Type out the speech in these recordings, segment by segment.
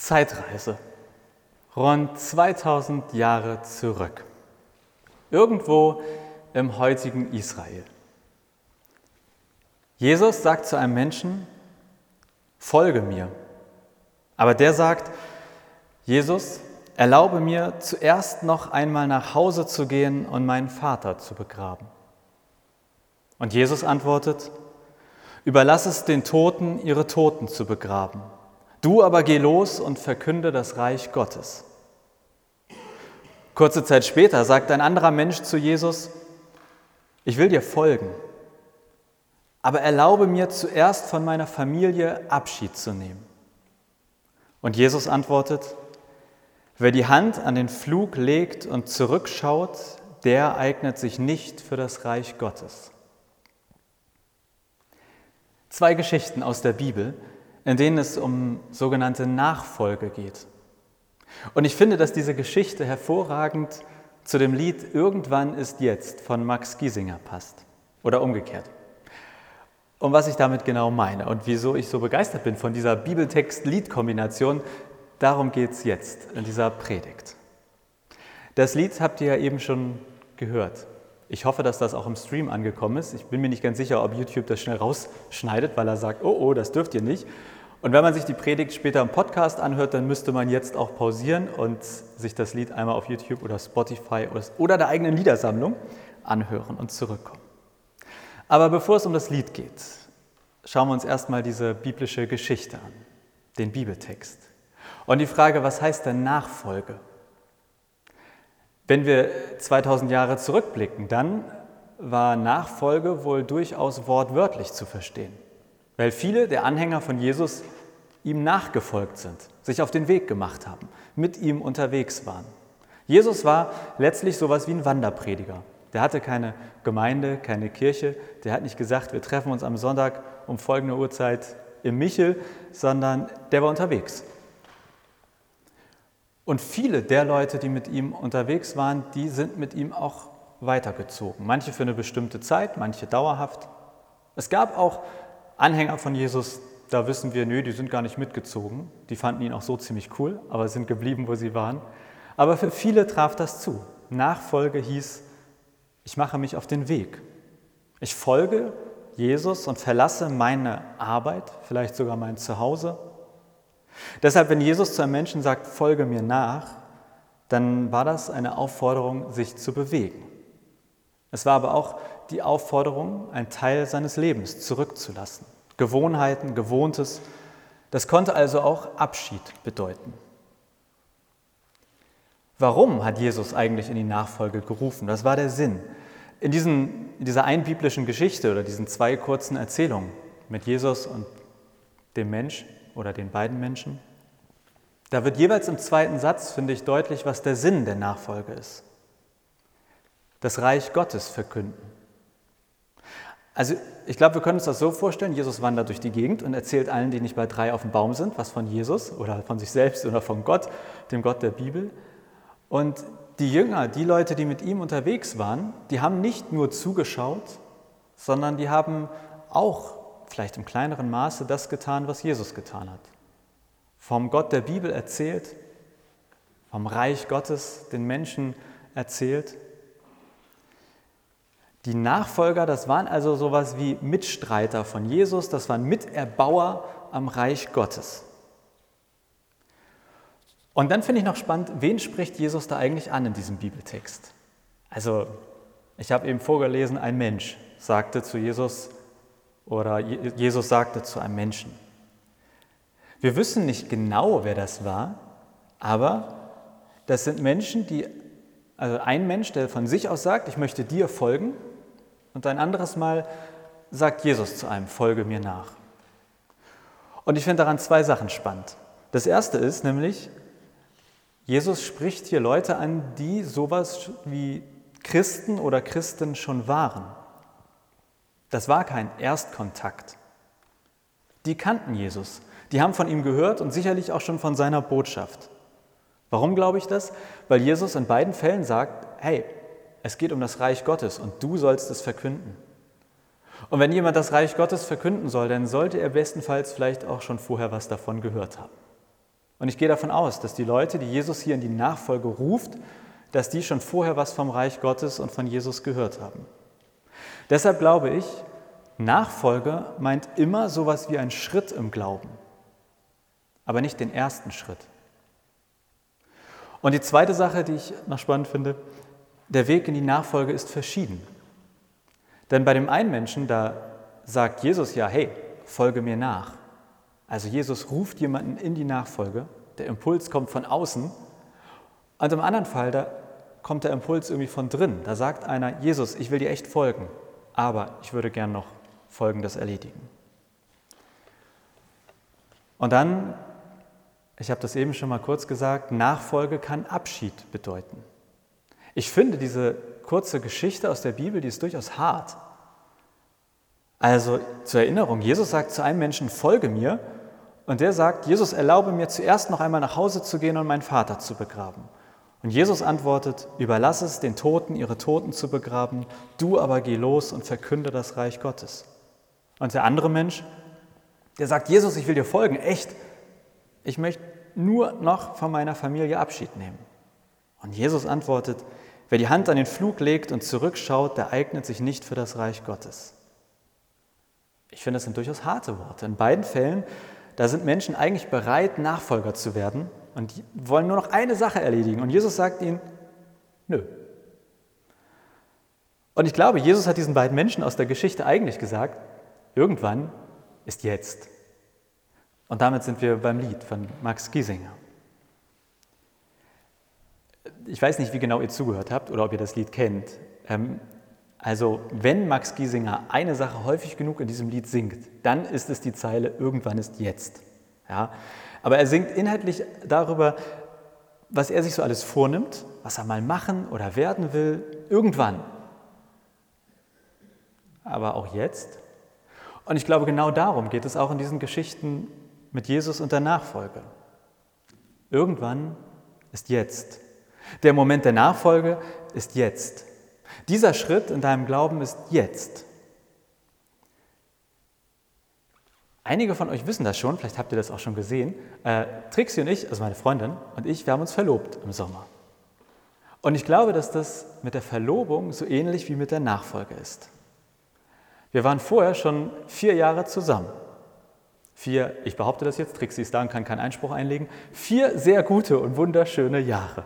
Zeitreise. Rund 2000 Jahre zurück. Irgendwo im heutigen Israel. Jesus sagt zu einem Menschen, folge mir. Aber der sagt, Jesus, erlaube mir zuerst noch einmal nach Hause zu gehen und meinen Vater zu begraben. Und Jesus antwortet, überlass es den Toten, ihre Toten zu begraben. Du aber geh los und verkünde das Reich Gottes. Kurze Zeit später sagt ein anderer Mensch zu Jesus, ich will dir folgen, aber erlaube mir zuerst von meiner Familie Abschied zu nehmen. Und Jesus antwortet, wer die Hand an den Flug legt und zurückschaut, der eignet sich nicht für das Reich Gottes. Zwei Geschichten aus der Bibel, in denen es um sogenannte Nachfolge geht. Und ich finde, dass diese Geschichte hervorragend zu dem Lied Irgendwann ist jetzt von Max Giesinger passt. Oder umgekehrt. Und was ich damit genau meine und wieso ich so begeistert bin von dieser Bibeltext-Lied-Kombination, darum geht es jetzt in dieser Predigt. Das Lied habt ihr ja eben schon gehört. Ich hoffe, dass das auch im Stream angekommen ist. Ich bin mir nicht ganz sicher, ob YouTube das schnell rausschneidet, weil er sagt, oh, oh, das dürft ihr nicht. Und wenn man sich die Predigt später im Podcast anhört, dann müsste man jetzt auch pausieren und sich das Lied einmal auf YouTube oder Spotify oder der eigenen Liedersammlung anhören und zurückkommen. Aber bevor es um das Lied geht, schauen wir uns erstmal diese biblische Geschichte an, den Bibeltext. Und die Frage, was heißt denn Nachfolge? Wenn wir 2000 Jahre zurückblicken, dann war Nachfolge wohl durchaus wortwörtlich zu verstehen, weil viele der Anhänger von Jesus ihm nachgefolgt sind, sich auf den Weg gemacht haben, mit ihm unterwegs waren. Jesus war letztlich sowas wie ein Wanderprediger. Der hatte keine Gemeinde, keine Kirche. Der hat nicht gesagt, wir treffen uns am Sonntag um folgende Uhrzeit im Michel, sondern der war unterwegs. Und viele der Leute, die mit ihm unterwegs waren, die sind mit ihm auch weitergezogen. Manche für eine bestimmte Zeit, manche dauerhaft. Es gab auch Anhänger von Jesus, da wissen wir, nö, die sind gar nicht mitgezogen. Die fanden ihn auch so ziemlich cool, aber sind geblieben, wo sie waren. Aber für viele traf das zu. Nachfolge hieß, ich mache mich auf den Weg. Ich folge Jesus und verlasse meine Arbeit, vielleicht sogar mein Zuhause. Deshalb, wenn Jesus zu einem Menschen sagt, folge mir nach, dann war das eine Aufforderung, sich zu bewegen. Es war aber auch die Aufforderung, einen Teil seines Lebens zurückzulassen. Gewohnheiten, Gewohntes. Das konnte also auch Abschied bedeuten. Warum hat Jesus eigentlich in die Nachfolge gerufen? Das war der Sinn. In, diesen, in dieser einbiblischen Geschichte oder diesen zwei kurzen Erzählungen mit Jesus und dem Mensch oder den beiden Menschen, da wird jeweils im zweiten Satz, finde ich, deutlich, was der Sinn der Nachfolge ist. Das Reich Gottes verkünden. Also ich glaube, wir können uns das so vorstellen, Jesus wandert durch die Gegend und erzählt allen, die nicht bei drei auf dem Baum sind, was von Jesus oder von sich selbst oder von Gott, dem Gott der Bibel. Und die Jünger, die Leute, die mit ihm unterwegs waren, die haben nicht nur zugeschaut, sondern die haben auch vielleicht im kleineren Maße das getan, was Jesus getan hat. Vom Gott der Bibel erzählt, vom Reich Gottes den Menschen erzählt. Die Nachfolger, das waren also sowas wie Mitstreiter von Jesus, das waren Miterbauer am Reich Gottes. Und dann finde ich noch spannend, wen spricht Jesus da eigentlich an in diesem Bibeltext? Also, ich habe eben vorgelesen, ein Mensch sagte zu Jesus, oder Jesus sagte zu einem Menschen. Wir wissen nicht genau, wer das war, aber das sind Menschen, die, also ein Mensch, der von sich aus sagt, ich möchte dir folgen, und ein anderes Mal sagt Jesus zu einem, folge mir nach. Und ich finde daran zwei Sachen spannend. Das erste ist nämlich, Jesus spricht hier Leute an, die sowas wie Christen oder Christen schon waren. Das war kein Erstkontakt. Die kannten Jesus, die haben von ihm gehört und sicherlich auch schon von seiner Botschaft. Warum glaube ich das? Weil Jesus in beiden Fällen sagt, hey, es geht um das Reich Gottes und du sollst es verkünden. Und wenn jemand das Reich Gottes verkünden soll, dann sollte er bestenfalls vielleicht auch schon vorher was davon gehört haben. Und ich gehe davon aus, dass die Leute, die Jesus hier in die Nachfolge ruft, dass die schon vorher was vom Reich Gottes und von Jesus gehört haben. Deshalb glaube ich, Nachfolge meint immer sowas wie ein Schritt im Glauben, aber nicht den ersten Schritt. Und die zweite Sache, die ich noch spannend finde, der Weg in die Nachfolge ist verschieden. Denn bei dem einen Menschen, da sagt Jesus ja, hey, folge mir nach. Also Jesus ruft jemanden in die Nachfolge, der Impuls kommt von außen. Und im anderen Fall, da kommt der Impuls irgendwie von drin. Da sagt einer, Jesus, ich will dir echt folgen, aber ich würde gern noch Folgendes erledigen. Und dann, ich habe das eben schon mal kurz gesagt, Nachfolge kann Abschied bedeuten. Ich finde diese kurze Geschichte aus der Bibel, die ist durchaus hart. Also zur Erinnerung, Jesus sagt zu einem Menschen, folge mir. Und der sagt, Jesus, erlaube mir zuerst noch einmal nach Hause zu gehen und meinen Vater zu begraben. Und Jesus antwortet, überlass es den Toten, ihre Toten zu begraben, du aber geh los und verkünde das Reich Gottes. Und der andere Mensch, der sagt, Jesus, ich will dir folgen, echt, ich möchte nur noch von meiner Familie Abschied nehmen. Und Jesus antwortet, wer die Hand an den Flug legt und zurückschaut, der eignet sich nicht für das Reich Gottes. Ich finde, das sind durchaus harte Worte. In beiden Fällen, da sind Menschen eigentlich bereit, Nachfolger zu werden und die wollen nur noch eine Sache erledigen. Und Jesus sagt ihnen, nö. Und ich glaube, Jesus hat diesen beiden Menschen aus der Geschichte eigentlich gesagt, irgendwann ist jetzt. Und damit sind wir beim Lied von Max Giesinger. Ich weiß nicht, wie genau ihr zugehört habt oder ob ihr das Lied kennt. Ähm, also wenn Max Giesinger eine Sache häufig genug in diesem Lied singt, dann ist es die Zeile Irgendwann ist jetzt. Ja? Aber er singt inhaltlich darüber, was er sich so alles vornimmt, was er mal machen oder werden will, irgendwann. Aber auch jetzt. Und ich glaube, genau darum geht es auch in diesen Geschichten mit Jesus und der Nachfolge. Irgendwann ist jetzt. Der Moment der Nachfolge ist jetzt. Dieser Schritt in deinem Glauben ist jetzt. Einige von euch wissen das schon, vielleicht habt ihr das auch schon gesehen. Äh, Trixie und ich, also meine Freundin und ich, wir haben uns verlobt im Sommer. Und ich glaube, dass das mit der Verlobung so ähnlich wie mit der Nachfolge ist. Wir waren vorher schon vier Jahre zusammen. Vier, ich behaupte das jetzt, Trixie ist da und kann keinen Einspruch einlegen, vier sehr gute und wunderschöne Jahre.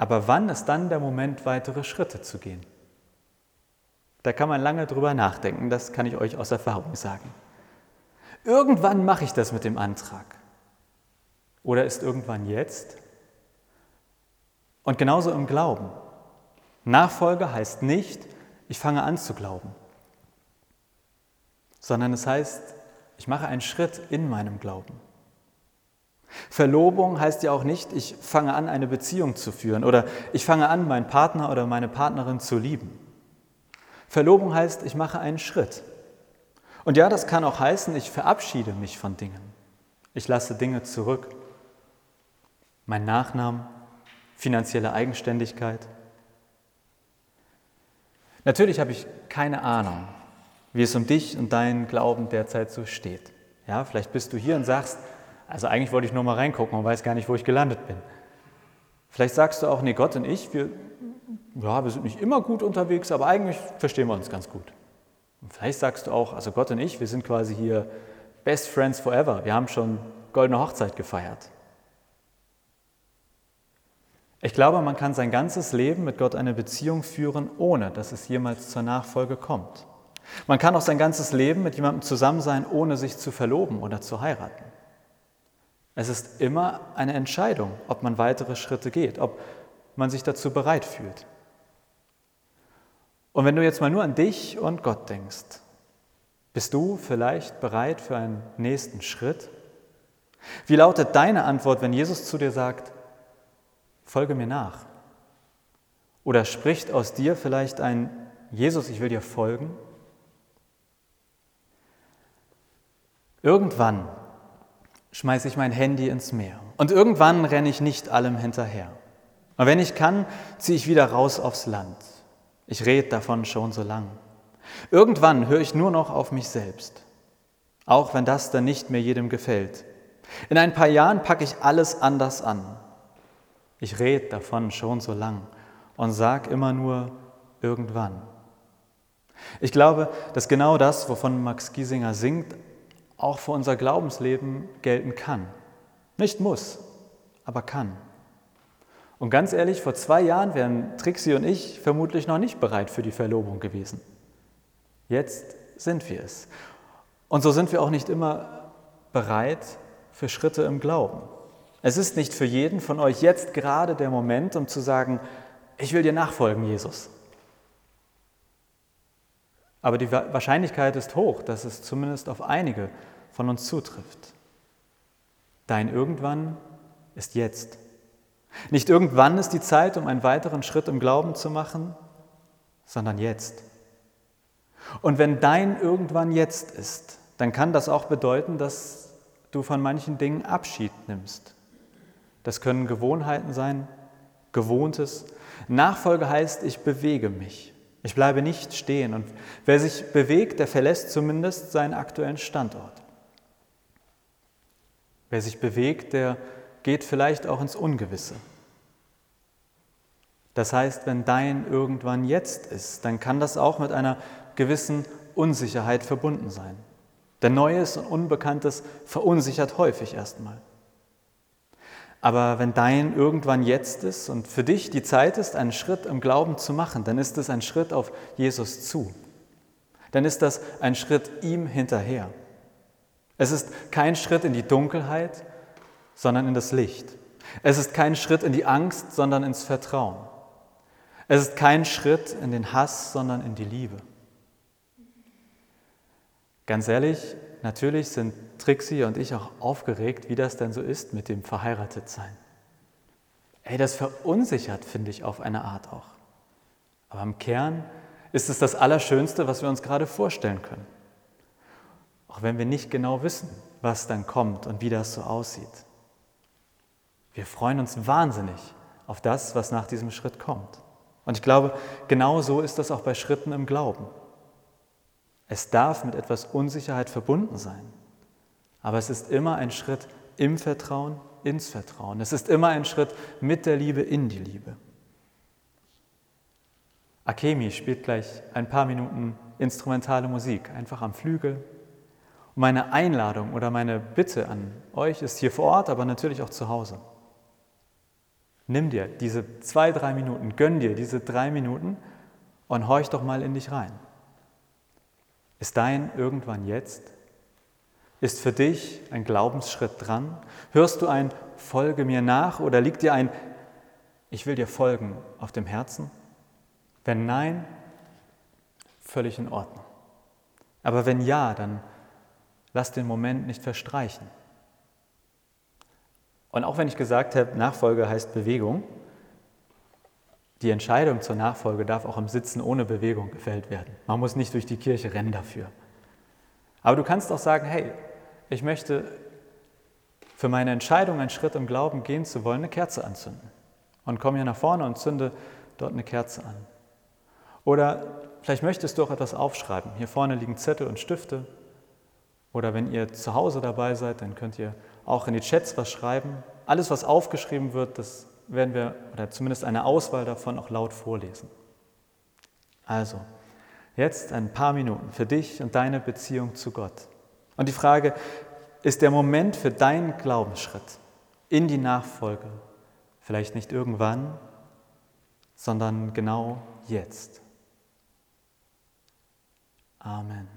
Aber wann ist dann der Moment, weitere Schritte zu gehen? Da kann man lange drüber nachdenken, das kann ich euch aus Erfahrung sagen. Irgendwann mache ich das mit dem Antrag. Oder ist irgendwann jetzt? Und genauso im Glauben. Nachfolge heißt nicht, ich fange an zu glauben, sondern es heißt, ich mache einen Schritt in meinem Glauben. Verlobung heißt ja auch nicht, ich fange an, eine Beziehung zu führen oder ich fange an, meinen Partner oder meine Partnerin zu lieben. Verlobung heißt, ich mache einen Schritt. Und ja, das kann auch heißen, ich verabschiede mich von Dingen. Ich lasse Dinge zurück. Mein Nachnamen, finanzielle Eigenständigkeit. Natürlich habe ich keine Ahnung, wie es um dich und deinen Glauben derzeit so steht. Ja, vielleicht bist du hier und sagst, also eigentlich wollte ich nur mal reingucken und weiß gar nicht, wo ich gelandet bin. Vielleicht sagst du auch, nee, Gott und ich, wir, ja, wir sind nicht immer gut unterwegs, aber eigentlich verstehen wir uns ganz gut. Und vielleicht sagst du auch, also Gott und ich, wir sind quasi hier Best Friends Forever. Wir haben schon goldene Hochzeit gefeiert. Ich glaube, man kann sein ganzes Leben mit Gott eine Beziehung führen, ohne dass es jemals zur Nachfolge kommt. Man kann auch sein ganzes Leben mit jemandem zusammen sein, ohne sich zu verloben oder zu heiraten. Es ist immer eine Entscheidung, ob man weitere Schritte geht, ob man sich dazu bereit fühlt. Und wenn du jetzt mal nur an dich und Gott denkst, bist du vielleicht bereit für einen nächsten Schritt? Wie lautet deine Antwort, wenn Jesus zu dir sagt, folge mir nach? Oder spricht aus dir vielleicht ein Jesus, ich will dir folgen? Irgendwann schmeiße ich mein Handy ins Meer. Und irgendwann renne ich nicht allem hinterher. Und wenn ich kann, ziehe ich wieder raus aufs Land. Ich rede davon schon so lang. Irgendwann höre ich nur noch auf mich selbst, auch wenn das dann nicht mehr jedem gefällt. In ein paar Jahren packe ich alles anders an. Ich rede davon schon so lang und sage immer nur irgendwann. Ich glaube, dass genau das, wovon Max Giesinger singt, auch für unser Glaubensleben gelten kann. Nicht muss, aber kann. Und ganz ehrlich, vor zwei Jahren wären Trixie und ich vermutlich noch nicht bereit für die Verlobung gewesen. Jetzt sind wir es. Und so sind wir auch nicht immer bereit für Schritte im Glauben. Es ist nicht für jeden von euch jetzt gerade der Moment, um zu sagen, ich will dir nachfolgen, Jesus. Aber die Wahrscheinlichkeit ist hoch, dass es zumindest auf einige von uns zutrifft. Dein Irgendwann ist jetzt. Nicht irgendwann ist die Zeit, um einen weiteren Schritt im Glauben zu machen, sondern jetzt. Und wenn dein Irgendwann jetzt ist, dann kann das auch bedeuten, dass du von manchen Dingen Abschied nimmst. Das können Gewohnheiten sein, Gewohntes. Nachfolge heißt, ich bewege mich. Ich bleibe nicht stehen. Und wer sich bewegt, der verlässt zumindest seinen aktuellen Standort. Wer sich bewegt, der geht vielleicht auch ins Ungewisse. Das heißt, wenn dein irgendwann jetzt ist, dann kann das auch mit einer gewissen Unsicherheit verbunden sein. Denn Neues und Unbekanntes verunsichert häufig erstmal. Aber wenn dein irgendwann jetzt ist und für dich die Zeit ist, einen Schritt im Glauben zu machen, dann ist es ein Schritt auf Jesus zu. Dann ist das ein Schritt ihm hinterher. Es ist kein Schritt in die Dunkelheit, sondern in das Licht. Es ist kein Schritt in die Angst, sondern ins Vertrauen. Es ist kein Schritt in den Hass, sondern in die Liebe. Ganz ehrlich, natürlich sind Trixie und ich auch aufgeregt, wie das denn so ist mit dem Verheiratetsein. Ey, das verunsichert, finde ich, auf eine Art auch. Aber im Kern ist es das Allerschönste, was wir uns gerade vorstellen können. Auch wenn wir nicht genau wissen, was dann kommt und wie das so aussieht. Wir freuen uns wahnsinnig auf das, was nach diesem Schritt kommt. Und ich glaube, genau so ist das auch bei Schritten im Glauben. Es darf mit etwas Unsicherheit verbunden sein, aber es ist immer ein Schritt im Vertrauen, ins Vertrauen. Es ist immer ein Schritt mit der Liebe in die Liebe. Akemi spielt gleich ein paar Minuten instrumentale Musik, einfach am Flügel. Und meine Einladung oder meine Bitte an euch ist hier vor Ort, aber natürlich auch zu Hause. Nimm dir diese zwei, drei Minuten, gönn dir diese drei Minuten und horch doch mal in dich rein. Ist dein irgendwann jetzt? Ist für dich ein Glaubensschritt dran? Hörst du ein Folge mir nach oder liegt dir ein Ich will dir folgen auf dem Herzen? Wenn nein, völlig in Ordnung. Aber wenn ja, dann lass den Moment nicht verstreichen. Und auch wenn ich gesagt habe, Nachfolge heißt Bewegung, die Entscheidung zur Nachfolge darf auch im Sitzen ohne Bewegung gefällt werden. Man muss nicht durch die Kirche rennen dafür. Aber du kannst auch sagen, hey, ich möchte für meine Entscheidung, einen Schritt im Glauben gehen zu wollen, eine Kerze anzünden. Und komm hier nach vorne und zünde dort eine Kerze an. Oder vielleicht möchtest du auch etwas aufschreiben. Hier vorne liegen Zettel und Stifte. Oder wenn ihr zu Hause dabei seid, dann könnt ihr auch in die Chats was schreiben. Alles, was aufgeschrieben wird, das werden wir, oder zumindest eine Auswahl davon, auch laut vorlesen. Also, jetzt ein paar Minuten für dich und deine Beziehung zu Gott. Und die Frage, ist der Moment für deinen Glaubensschritt in die Nachfolge vielleicht nicht irgendwann, sondern genau jetzt? Amen.